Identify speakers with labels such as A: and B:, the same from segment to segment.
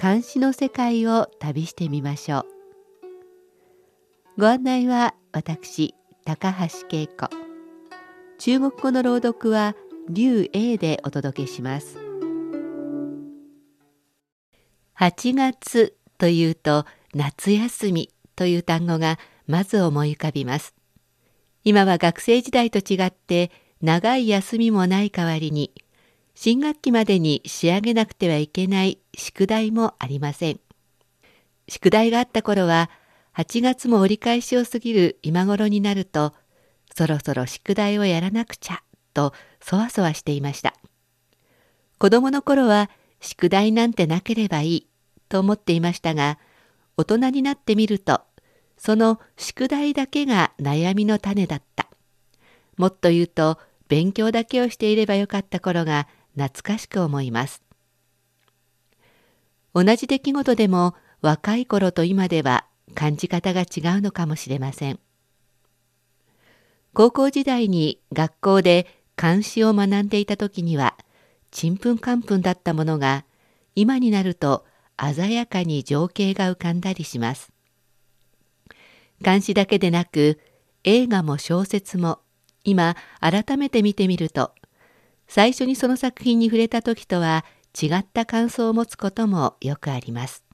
A: 監視の世界を旅してみましょう。ご案内は私高橋恵子。中国語の朗読は劉英でお届けします。8月というと夏休みという単語がまず思い浮かびます。今は学生時代と違って長い休みもない代わりに新学期までに仕上げなくてはいけない宿題もありません。宿題があった頃は8月も折り返しを過ぎる今頃になるとそろそろ宿題をやらなくちゃとそわそわしていました。子供の頃は宿題なんてなければいいと思っていましたが大人になってみるとその宿題だけが悩みの種だった。もっと言うと勉強だけをしていればよかった頃が懐かしく思います。同じ出来事でも若い頃と今では感じ方が違うのかもしれません。高校時代に学校で漢詩を学んでいた時にはちんぷんかんぷんだったものが今になると鮮やかに情景が浮かんだりします。漢詩だけでなく映画も小説も今改めて見てみると最初にその作品に触れた時とは違った感想を持つこともよくあります。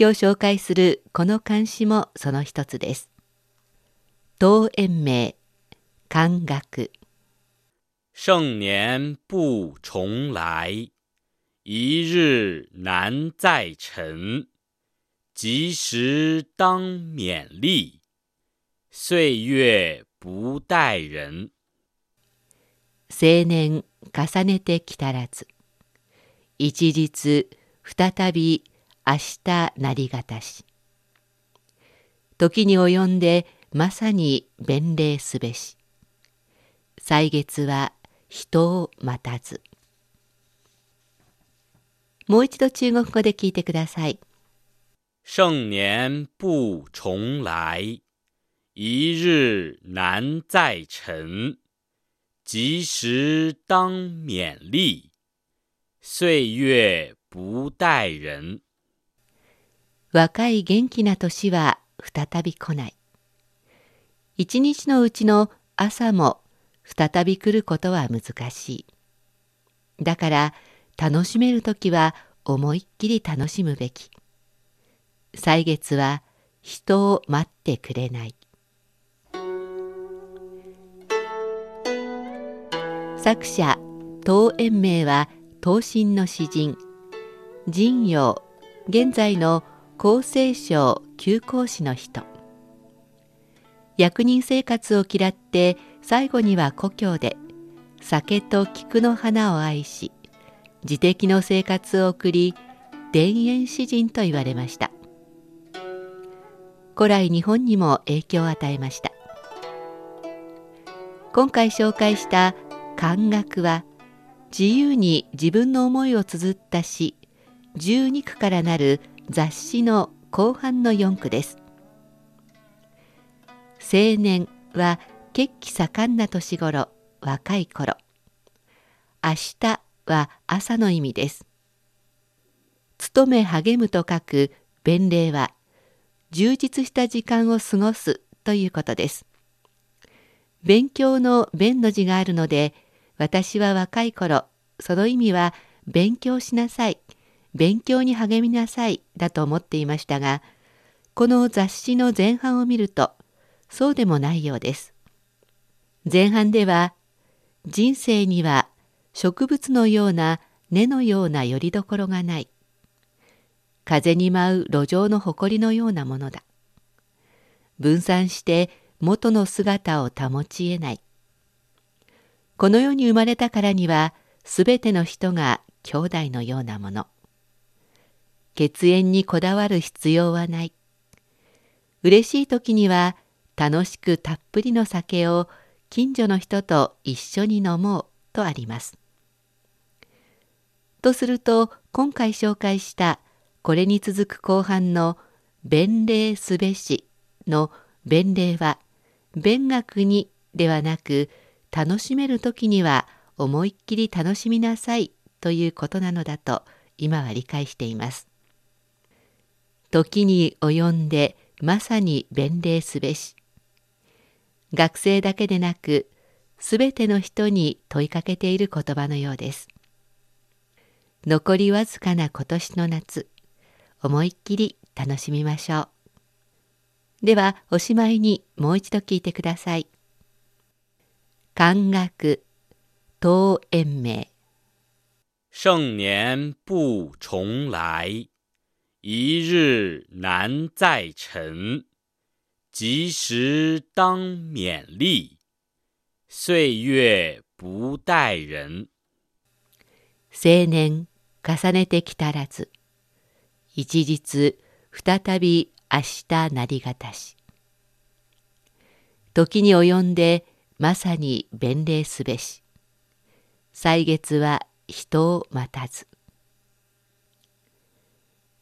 A: 今日紹介するこの漢詩もその一つです。東延明漢学
B: 盛年不重来，一日难再晨。及时当勉励，岁月不待人。
A: 青年重ねてきたらず。一日再び明日なりがたし。時に及んでまさに弁礼すべし。歳月は人を待たず。もう一度中国語で聞いてください。
B: 盛年不重来。一日难再晨及时当勉励，岁月不待人。
A: 若い元気な年は再び来ない。一日のうちの朝も再び来ることは難しい。だから楽しめる時は思いっきり楽しむべき。歳月は人を待ってくれない。作者東延明は東晋の詩人。神陽現在の厚生省旧皇士の人。役人生活を嫌って最後には故郷で酒と菊の花を愛し自適の生活を送り田園詩人と言われました。古来日本にも影響を与えました。今回紹介した漢学は自由に自分の思いを綴った詩12句からなる雑誌の後半の4句です。青年は血気盛んな年頃若い頃明日は朝の意味です。勤め励むと書く弁礼は充実した時間を過ごすということです。勉強の弁の字があるので私は若い頃その意味は勉強しなさい勉強に励みなさいだと思っていましたがこの雑誌の前半を見るとそうでもないようです。前半では人生には植物のような根のようなよりどころがない。風に舞う路上の埃のようなものだ。分散して元の姿を保ちえない。この世に生まれたからにはすべての人が兄弟のようなもの血縁にこだわる必要はない。嬉しい時には楽しくたっぷりの酒を近所の人と一緒に飲もうとあります。とすると今回紹介したこれに続く後半の「弁礼すべし」の弁礼は弁学にではなく楽しめる時には思いっきり楽しみなさいということなのだと今は理解しています。時に及んでまさに弁礼すべし。学生だけでなくすべての人に問いかけている言葉のようです。残りわずかな今年の夏、思いっきり楽しみましょう。ではおしまいにもう一度聞いてください。漢学東延明
B: 盛年不重来，一日难再晨。及时当勉励，岁月不待人。
A: 青年重ねてきたらず、一日再び明日なりがたし。時に及んでまさに弁礼すべし。歳月は人を待たず。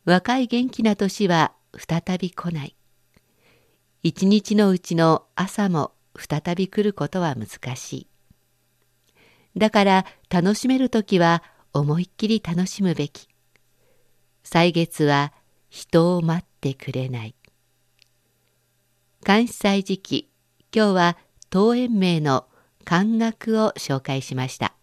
A: 若い元気な年は再び来ない。一日のうちの朝も再び来ることは難しい。だから楽しめる時は思いっきり楽しむべき。歳月は人を待ってくれない。監視祭時期、今日は東園名の漢学を紹介しました。